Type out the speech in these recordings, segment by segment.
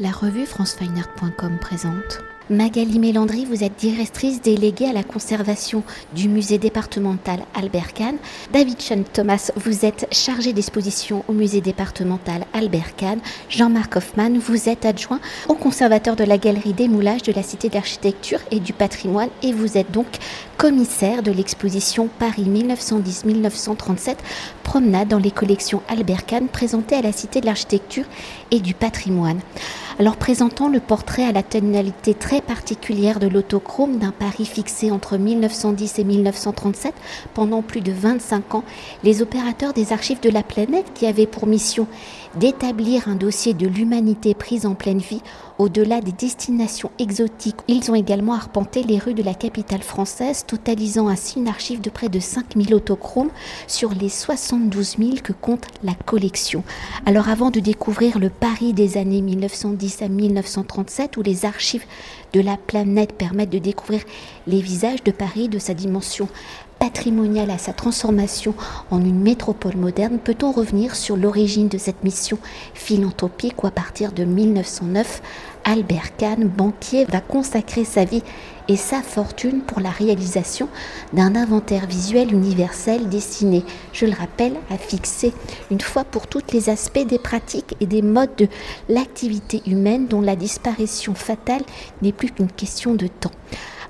La revue francefineart.com présente. Magali Mélandry, vous êtes directrice déléguée à la conservation du musée départemental Albert Kahn. David Sean Thomas, vous êtes chargé d'exposition au musée départemental Albert Kahn. Jean-Marc Hoffman, vous êtes adjoint au conservateur de la galerie des moulages de la Cité d'architecture et du patrimoine et vous êtes donc commissaire de l'exposition Paris 1910-1937, promenade dans les collections Albert Kahn présentée à la Cité de l'Architecture et du Patrimoine. Alors présentant le portrait à la tonalité très particulière de l'autochrome d'un Paris fixé entre 1910 et 1937 pendant plus de 25 ans, les opérateurs des archives de la planète qui avaient pour mission d'établir un dossier de l'humanité prise en pleine vie au-delà des destinations exotiques. Ils ont également arpenté les rues de la capitale française, totalisant ainsi une archive de près de 5000 autochromes sur les 72 000 que compte la collection. Alors avant de découvrir le Paris des années 1910 à 1937, où les archives de la planète permettent de découvrir les visages de Paris, de sa dimension patrimoniale à sa transformation en une métropole moderne, peut-on revenir sur l'origine de cette mission philanthropique où à partir de 1909, Albert Kahn, banquier, va consacrer sa vie et sa fortune pour la réalisation d'un inventaire visuel universel destiné, je le rappelle, à fixer une fois pour toutes les aspects des pratiques et des modes de l'activité humaine dont la disparition fatale n'est plus qu'une question de temps.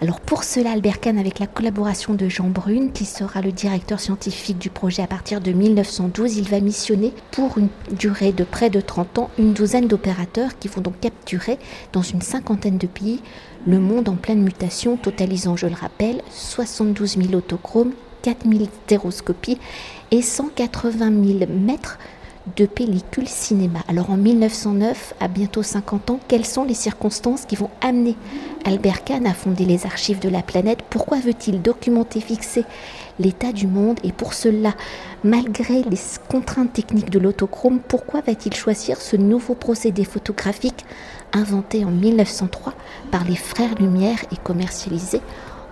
Alors pour cela, Albert Kahn, avec la collaboration de Jean Brune, qui sera le directeur scientifique du projet à partir de 1912, il va missionner pour une durée de près de 30 ans une douzaine d'opérateurs qui vont donc capturer dans une cinquantaine de pays le monde en pleine mutation, totalisant, je le rappelle, 72 000 autochromes, 4 000 stéroscopies et 180 000 mètres de pellicule cinéma. Alors en 1909, à bientôt 50 ans, quelles sont les circonstances qui vont amener Albert Kahn à fonder les archives de la planète? Pourquoi veut-il documenter, fixer l'état du monde? Et pour cela, malgré les contraintes techniques de l'autochrome, pourquoi va-t-il choisir ce nouveau procédé photographique inventé en 1903 par les frères Lumière et commercialisé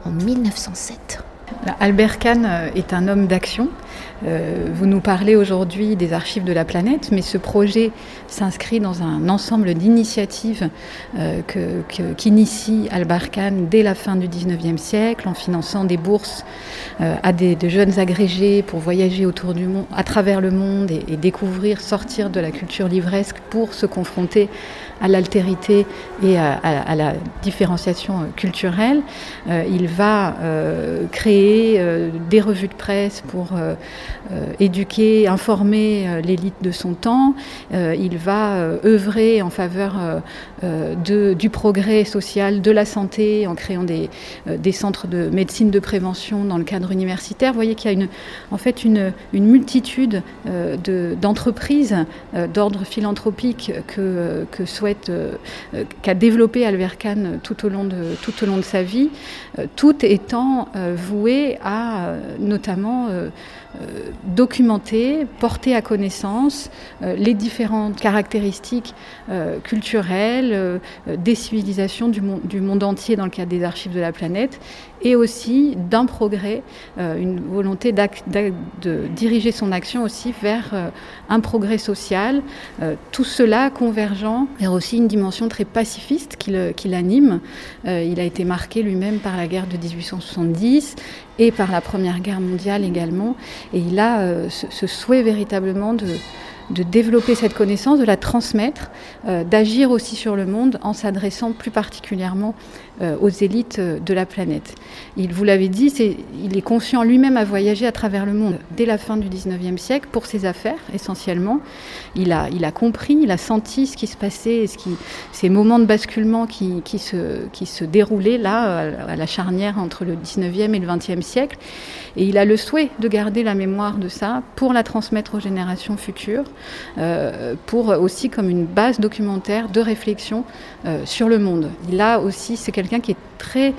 en 1907 Albert Kahn euh, est un homme d'action. Euh, vous nous parlez aujourd'hui des archives de la planète, mais ce projet s'inscrit dans un ensemble d'initiatives euh, qu'initie Albert Kahn dès la fin du 19e siècle en finançant des bourses à des, de jeunes agrégés pour voyager autour du monde, à travers le monde et, découvrir, sortir de la culture livresque pour se confronter à l'altérité et à, la différenciation culturelle. il va créer euh, des revues de presse pour euh, euh, éduquer, informer l'élite de son temps. il va œuvrer en faveur du progrès social, de la santé, en créant des, centres de médecine de prévention dans le cadre universitaire. Vous voyez qu'il y a une, en fait une, une multitude d'entreprises d'ordre philanthropique que, que souhaite, qu'a développé Albert Kahn tout au long de, tout au long de sa vie, tout étant voué à euh, notamment euh, euh, documenter, porter à connaissance les différentes caractéristiques culturelles des civilisations du monde, du monde, entier dans le cadre des archives de la planète et aussi d'un progrès, une volonté de diriger son action aussi vers un progrès social, tout cela convergent vers aussi une dimension très pacifiste qui l'anime. il a été marqué lui-même par la guerre de 1870 et par la Première Guerre mondiale également. Et il a euh, ce, souhait véritablement de, de développer cette connaissance, de la transmettre, euh, d'agir aussi sur le monde en s'adressant plus particulièrement euh, aux élites euh, de la planète. Il vous l'avait dit, il est conscient lui-même à voyager à travers le monde dès la fin du 19e siècle pour ses affaires essentiellement. Il a, compris, il a senti ce qui se passait, ces moments de basculement qui, qui, se, qui se déroulaient là, à la charnière entre le 19e et le 20e siècle. Et il a le souhait de garder la mémoire de ça pour la transmettre aux générations futures. Euh, pour aussi comme une base documentaire de réflexion euh, sur le monde. A aussi, c'est quelqu'un qui est très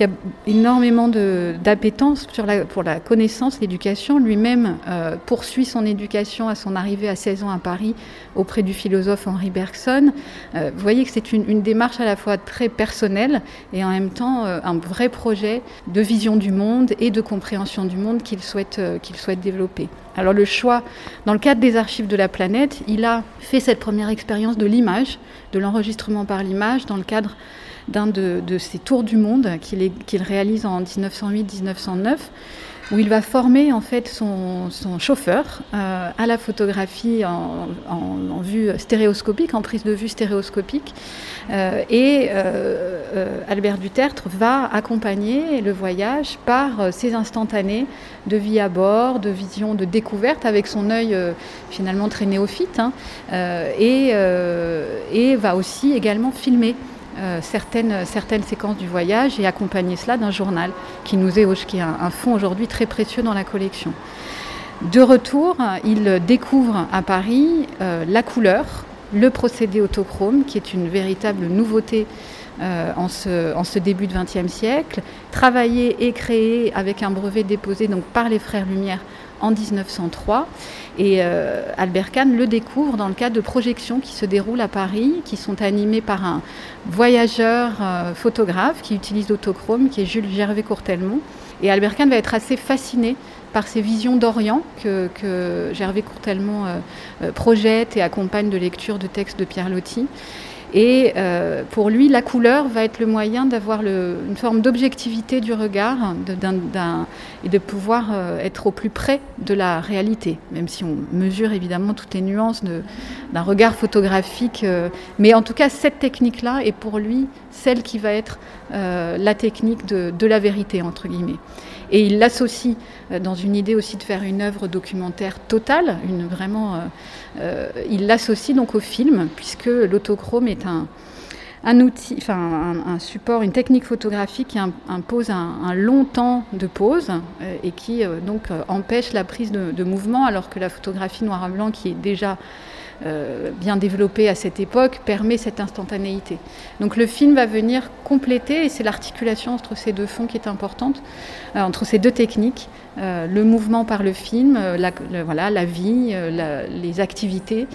qui a énormément d'appétence pour la connaissance, l'éducation. Lui-même euh, poursuit son éducation à son arrivée à 16 ans à Paris auprès du philosophe Henri Bergson. vous voyez que c'est une, démarche à la fois très personnelle et en même temps un vrai projet de vision du monde et de compréhension du monde qu'il qu'il souhaite développer. Alors le choix, dans le cadre des archives de la planète, il a fait cette première expérience de l'image, de l'enregistrement par l'image, dans le cadre d'un de, ces tours du monde qu'il réalise en 1908-1909 où il va former en fait son, chauffeur euh, à la photographie en, vue stéréoscopique, en prise de vue stéréoscopique. Euh, et euh, Albert Dutertre va accompagner le voyage par ces instantanés de vie à bord, de vision, de découverte, avec son œil finalement très néophyte, hein, et va aussi également filmer euh, certaines, séquences du voyage et accompagner cela d'un journal qui nous est, qui un, un fonds aujourd'hui très précieux dans la collection. De retour, il découvre à Paris euh, la couleur, le procédé autochrome, qui est une véritable nouveauté euh, en, ce, en, ce, début de XXe siècle, travaillé et créé avec un brevet déposé donc, par les Frères Lumière en 1903. Et euh, Albert Kahn le découvre dans le cadre de projections qui se déroulent à Paris, qui sont animées par un voyageur euh, photographe qui utilise l'autochrome, qui est Jules Gervais Courtelmont. Et Albert Kahn va être assez fasciné par ces visions d'Orient que, Gervais Courtelmont euh, projette et accompagne de lecture de textes de Pierre Loti. Et euh, pour lui, la couleur va être le moyen d'avoir une forme d'objectivité du regard de, et de pouvoir euh, être au plus près de la réalité, même si on mesure évidemment toutes les nuances d'un regard photographique. Euh, mais en tout cas, cette technique-là est pour lui celle qui va être la technique de la vérité, entre guillemets. Et il l'associe euh, dans une idée aussi de faire une œuvre documentaire totale, une, vraiment, euh, euh, il l'associe donc au film, puisque l'autochrome est un, outil, enfin un, support, une technique photographique qui impose un, long temps de pause et qui donc empêche la prise de, de, mouvement, alors que la photographie noir et blanc, qui est déjà euh, bien développée à cette époque, permet cette instantanéité. Donc le film va venir compléter, et c'est l'articulation entre ces deux fonds qui est importante, euh, entre ces deux techniques, euh, le mouvement par le film, la, voilà, la vie, les activités,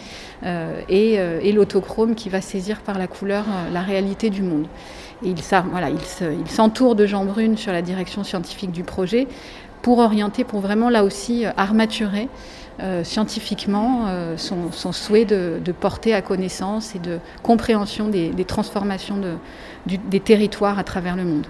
et, l'autochrome qui va saisir par la couleur la réalité du monde. Et il, il s'entoure de Jean Brune sur la direction scientifique du projet pour orienter, pour vraiment là aussi armaturer euh, scientifiquement euh, son, souhait de, porter à connaissance et de compréhension des, transformations des territoires à travers le monde.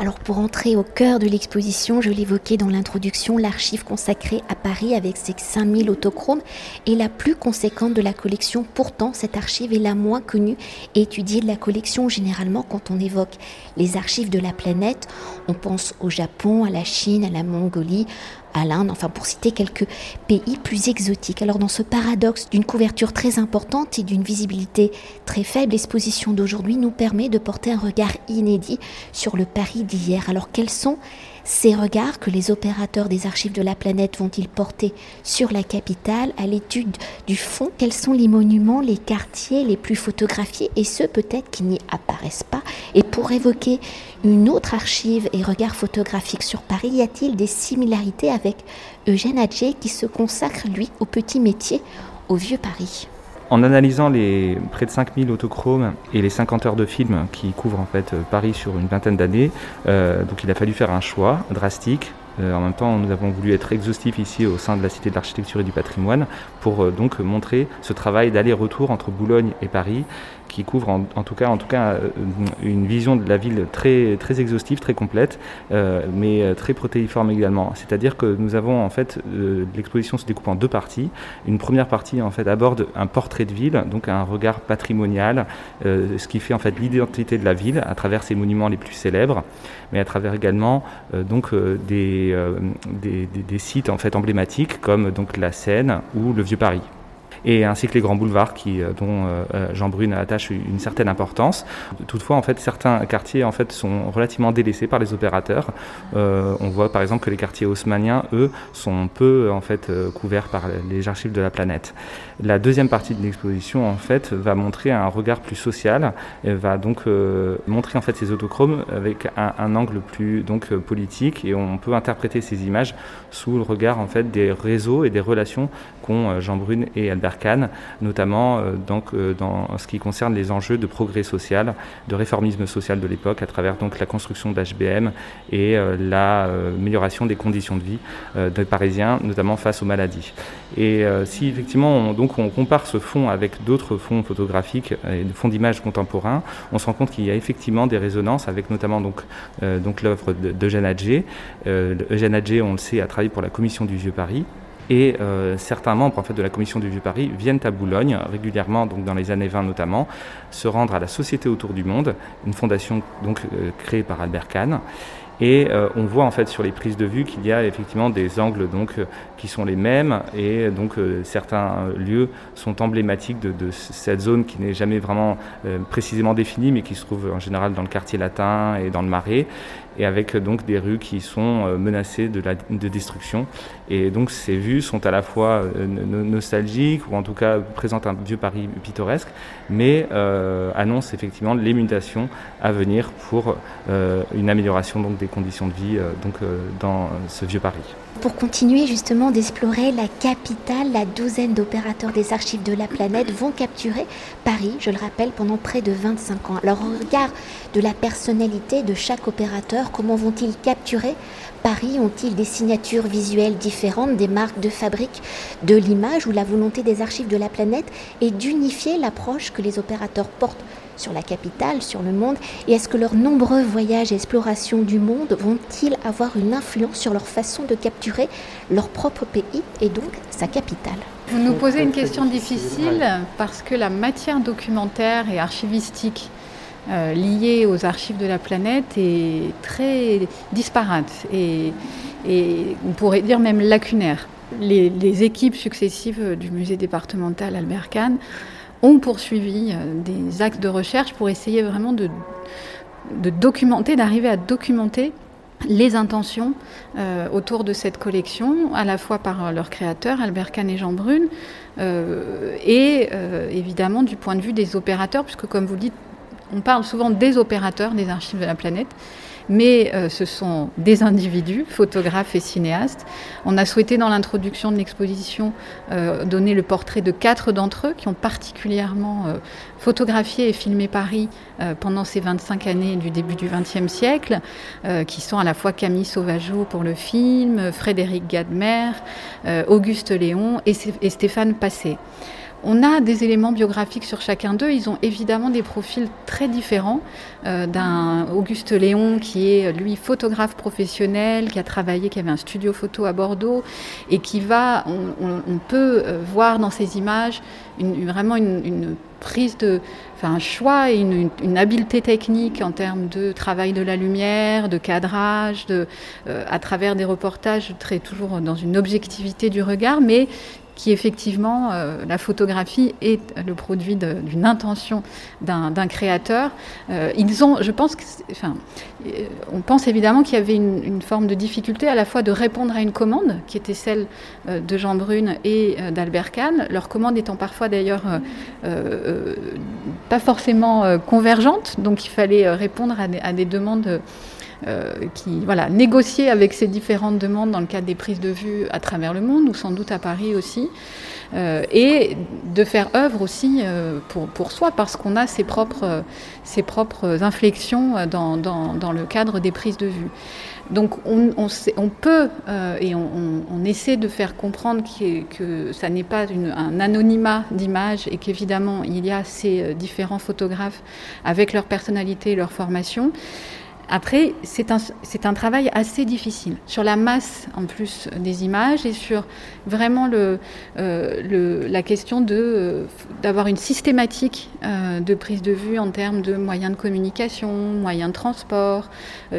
Alors pour entrer au cœur de l'exposition, je l'évoquais dans l'introduction, l'archive consacrée à Paris avec ses 5000 autochromes est la plus conséquente de la collection. Pourtant, cette archive est la moins connue et étudiée de la collection. Généralement, quand on évoque les archives de la planète, on pense au Japon, à la Chine, à la Mongolie, à l'Inde, enfin pour citer quelques pays plus exotiques. Alors dans ce paradoxe d'une couverture très importante et d'une visibilité très faible, l'exposition d'aujourd'hui nous permet de porter un regard inédit sur le Paris d'hier. Alors quels sont ces regards que les opérateurs des archives de la planète vont-ils porter sur la capitale à l'étude du fond? Quels sont les monuments, les quartiers les plus photographiés et ceux peut-être qui n'y apparaissent pas? Et pour évoquer une autre archive et regard photographique sur Paris, y a-t-il des similarités avec Eugène Adjé qui se consacre, lui, au petit métier, au vieux Paris? En analysant les près de 5000 autochromes et les 50 heures de film qui couvrent en fait Paris sur une vingtaine d'années, euh, donc il a fallu faire un choix drastique. Euh, en même temps, nous avons voulu être exhaustifs ici au sein de la Cité de l'Architecture et du Patrimoine pour euh, donc montrer ce travail d'aller-retour entre Boulogne et Paris qui couvre en, tout cas, en tout cas euh, une vision de la ville très, exhaustive, très complète, euh, mais euh, très protéiforme également. C'est-à-dire que nous avons en fait, l'exposition se découpe en deux parties. Une première partie en fait aborde un portrait de ville, donc un regard patrimonial, ce qui fait en fait l'identité de la ville à travers ses monuments les plus célèbres, mais à travers également des, sites en fait emblématiques comme la Seine ou le Vieux Paris et ainsi que les grands boulevards qui, euh, dont euh, Jean Brune attache une certaine importance. Toutefois, en fait, certains quartiers en fait, sont relativement délaissés par les opérateurs. Euh, on voit par exemple que les quartiers haussmanniens, eux, sont peu en fait, couverts par les archives de la planète. La deuxième partie de l'exposition en fait, va montrer un regard plus social, et va donc euh, montrer en fait, ces autochromes avec un, un angle plus donc, politique et on peut interpréter ces images sous le regard en fait, des réseaux et des relations qu'ont Jean Brune et Albert Notamment donc, dans ce qui concerne les enjeux de progrès social, de réformisme social de l'époque, à travers donc la construction d'HBM et l'amélioration des conditions de vie des Parisiens, notamment face aux maladies. Et si effectivement on, donc on compare ce fonds avec d'autres fonds photographiques et fonds d'images contemporains, on se rend compte qu'il y a effectivement des résonances avec notamment donc, donc l'œuvre d'Eugène Adjé. Eugène Adjé, on le sait, a travaillé pour la Commission du Vieux Paris. Et euh, certains membres en fait, de la commission du Vieux-Paris viennent à Boulogne régulièrement, donc dans les années 20 notamment, se rendre à la Société autour du monde, une fondation donc euh, créée par Albert Kahn. Et euh, on voit en fait sur les prises de vue qu'il y a effectivement des angles donc qui sont les mêmes et donc certains lieux sont emblématiques de, de cette zone qui n'est jamais vraiment précisément définie mais qui se trouve en général dans le quartier latin et dans le Marais et avec donc des rues qui sont euh, menacées de, la, de destruction. Et donc ces vues sont à la fois euh, nostalgiques ou en tout cas présentent un vieux Paris pittoresque, mais euh, annoncent effectivement les mutations à venir pour une amélioration donc des conditions de vie donc dans ce vieux Paris. Pour continuer justement d'explorer la capitale, la douzaine d'opérateurs des archives de la planète vont capturer Paris, je le rappelle, pendant près de 25 ans. Alors au regard de la personnalité de chaque opérateur, comment vont-ils capturer Paris Ont-ils des signatures visuelles différentes, des marques de fabrique de l'image ou la volonté des archives de la planète est d'unifier l'approche que les opérateurs portent sur la capitale, sur le monde Et est-ce que leurs nombreux voyages et explorations du monde vont-ils avoir une influence sur leur façon de capturer leur propre pays et donc sa capitale? Vous nous posez une question difficile parce que la matière documentaire et archivistique euh, liée aux archives de la planète est très disparate et, on pourrait dire même lacunaire. Les, les équipes successives du musée départemental Albert Kahn ont poursuivi euh, des axes de recherche pour essayer vraiment de, documenter, d'arriver à documenter les intentions euh, autour de cette collection, à la fois par leur créateur, Albert Kahn et Jean Brune, euh, et évidemment du point de vue des opérateurs, puisque comme vous dites, on parle souvent des opérateurs des archives de la planète, mais euh, ce sont des individus, photographes et cinéastes. On a souhaité dans l'introduction de l'exposition euh, donner le portrait de quatre d'entre eux qui ont particulièrement euh, photographié et filmé Paris pendant ces 25 années du début du XXe siècle, qui sont à la fois Camille Sauvageau pour le film, Frédéric Gadmer, Auguste Léon et, Stéphane Passé. On a des éléments biographiques sur chacun d'eux. Ils ont évidemment des profils très différents euh, d'un Auguste Léon qui est lui photographe professionnel, qui a travaillé, qui avait un studio photo à Bordeaux et qui va, on, peut euh, voir dans ses images vraiment une, prise de, enfin un choix et une, habileté technique en termes de travail de la lumière, de cadrage, euh, à travers des reportages très toujours dans une objectivité du regard, mais qui effectivement, euh, la photographie est le produit d'une intention d'un créateur. Euh, ils ont, je pense, enfin, euh, on pense évidemment qu'il y avait une, forme de difficulté à la fois de répondre à une commande, qui était celle de Jean Brune et d'Albert Kahn, leur commande étant parfois d'ailleurs pas forcément convergente, donc il fallait répondre à des, demandes qui voilà, négocier avec ces différentes demandes dans le cadre des prises de vue à travers le monde, ou sans doute à Paris aussi, euh, et de faire œuvre aussi euh, pour, pour soi, parce qu'on a ses propres, ses propres inflexions dans, dans, le cadre des prises de vue. Donc on, on, peut et on, essaie de faire comprendre que ça n'est pas un anonymat d'image et qu'évidemment il y a ces différents photographes avec leur personnalité et leur formation. Après, c'est un, travail assez difficile sur la masse en plus des images et sur vraiment euh, la question euh, d'avoir une systématique euh, de prise de vue en termes de moyens de communication, moyens de transport,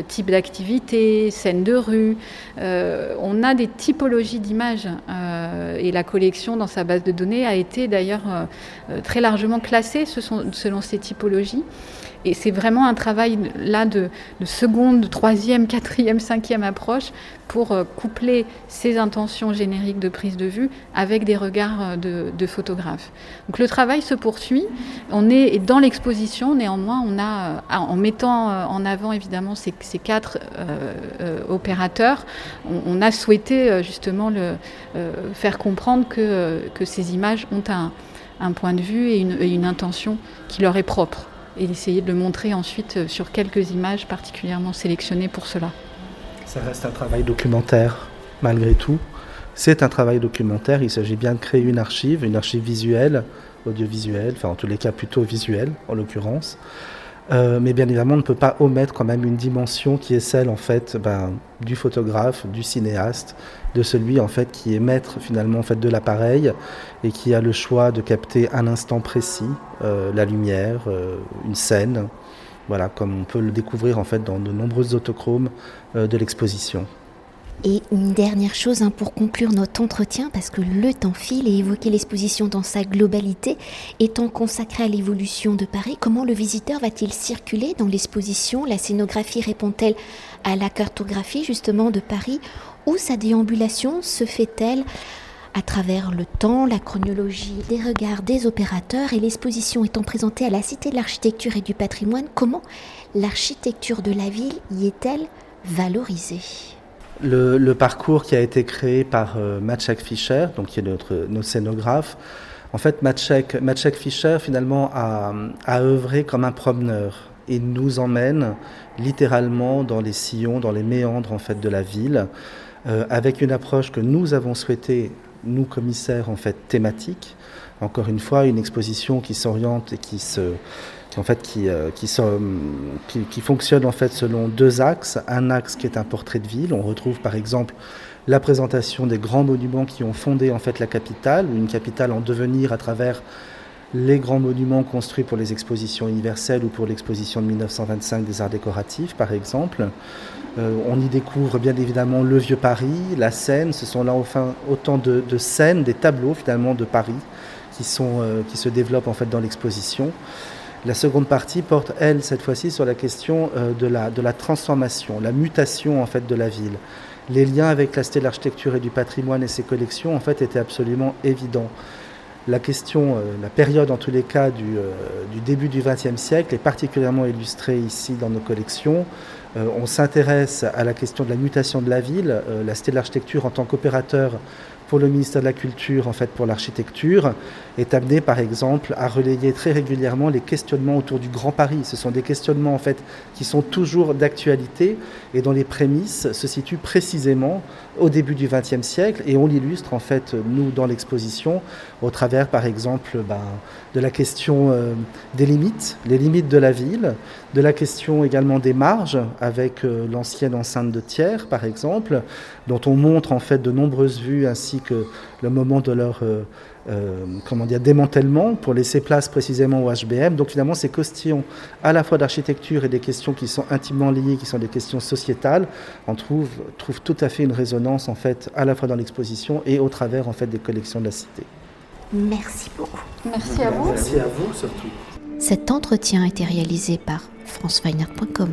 type d'activité, scène de rue. on a des typologies d'images et la collection dans sa base de données a été d'ailleurs très largement classée selon ces typologies. Et c'est vraiment un travail là de, de seconde, troisième, quatrième, cinquième approche pour euh, coupler ces intentions génériques de prise de vue avec des regards euh, de, de photographes. Donc le travail se poursuit. On est dans l'exposition, néanmoins, on a, en mettant en avant évidemment ces, quatre euh, opérateurs, on, a souhaité justement euh, faire comprendre que, ces images ont un, point de vue et une intention qui leur est propre et d'essayer de le montrer ensuite sur quelques images particulièrement sélectionnées pour cela. Ça reste un travail documentaire, malgré tout. C'est un travail documentaire, il s'agit bien de créer une archive, une archive visuelle, audiovisuelle, enfin en tous les cas plutôt visuelle en l'occurrence. Euh, mais bien évidemment, on ne peut pas omettre quand même une dimension qui est celle en fait ben, du photographe, du cinéaste, de celui en fait qui est maître finalement en fait de l'appareil et qui a le choix de capter un instant précis, euh, la lumière, euh, une scène, voilà, comme on peut le découvrir en fait dans de nombreuses autochromes de l'exposition. Et une dernière chose hein, pour conclure notre entretien, parce que le temps file et évoquer l'exposition dans sa globalité, étant consacrée à l'évolution de Paris, comment le visiteur va-t-il circuler dans l'exposition? La scénographie répond-elle à la cartographie justement de Paris? Ou sa déambulation se fait-elle à travers le temps, la chronologie des regards des opérateurs et l'exposition étant présentée à la Cité de l'Architecture et du Patrimoine, comment l'architecture de la ville y est-elle valorisée? Le, parcours qui a été créé par euh, Maciek Fischer, donc qui est notre, scénographe, en fait, Maciek, Maciek Fischer, finalement, a, œuvré comme un promeneur. Il nous emmène littéralement dans les sillons, dans les méandres en fait de la ville, euh, avec une approche que nous avons souhaité, nous commissaires en fait thématiques. Encore une fois, une exposition qui s'oriente et qui se en fait qui, euh, qui, qui, qui, fonctionne en fait selon deux axes. Un axe qui est un portrait de ville. On retrouve par exemple la présentation des grands monuments qui ont fondé en fait la capitale, ou une capitale en devenir à travers les grands monuments construits pour les expositions universelles ou pour l'exposition de 1925 des arts décoratifs, par exemple. Euh, on y découvre bien évidemment le vieux Paris, la Seine. Ce sont là enfin autant de, de scènes, des tableaux finalement de Paris qui, sont, euh, qui se développent en fait dans l'exposition. La seconde partie porte, elle, cette fois-ci, sur la question euh, de, la, transformation, la mutation en fait de la ville. Les liens avec la de l'Architecture et du Patrimoine et ses collections, en fait, étaient absolument évidents. La question, euh, la période en tous les cas euh, du début du XXe siècle est particulièrement illustrée ici dans nos collections. Euh, on s'intéresse à la question de la mutation de la ville. Euh, la Cité de l'Architecture en tant qu'opérateur pour le ministère de la Culture, en fait pour l'architecture, est amené par exemple à relayer très régulièrement les questionnements autour du Grand Paris. Ce sont des questionnements en fait qui sont toujours d'actualité et dont les prémices se situent précisément au début du XXe siècle et on l'illustre en fait nous dans l'exposition au travers par exemple ben, de la question euh, des limites, les limites de la ville, de la question également des marges avec euh, l'ancienne enceinte de Thiers par exemple, dont on montre en fait de nombreuses vues ainsi que le moment de leur euh, euh, comment dire, démantèlement pour laisser place précisément au HBM. Donc finalement, ces questions à la fois d'architecture et des questions qui sont intimement liées, qui sont des questions sociétales, on trouve, trouve tout à fait une résonance en fait à la fois dans l'exposition et au travers en fait des collections de la cité. Merci beaucoup. Merci à vous. Merci à vous surtout. Cet entretien a été réalisé par franceweiner.com.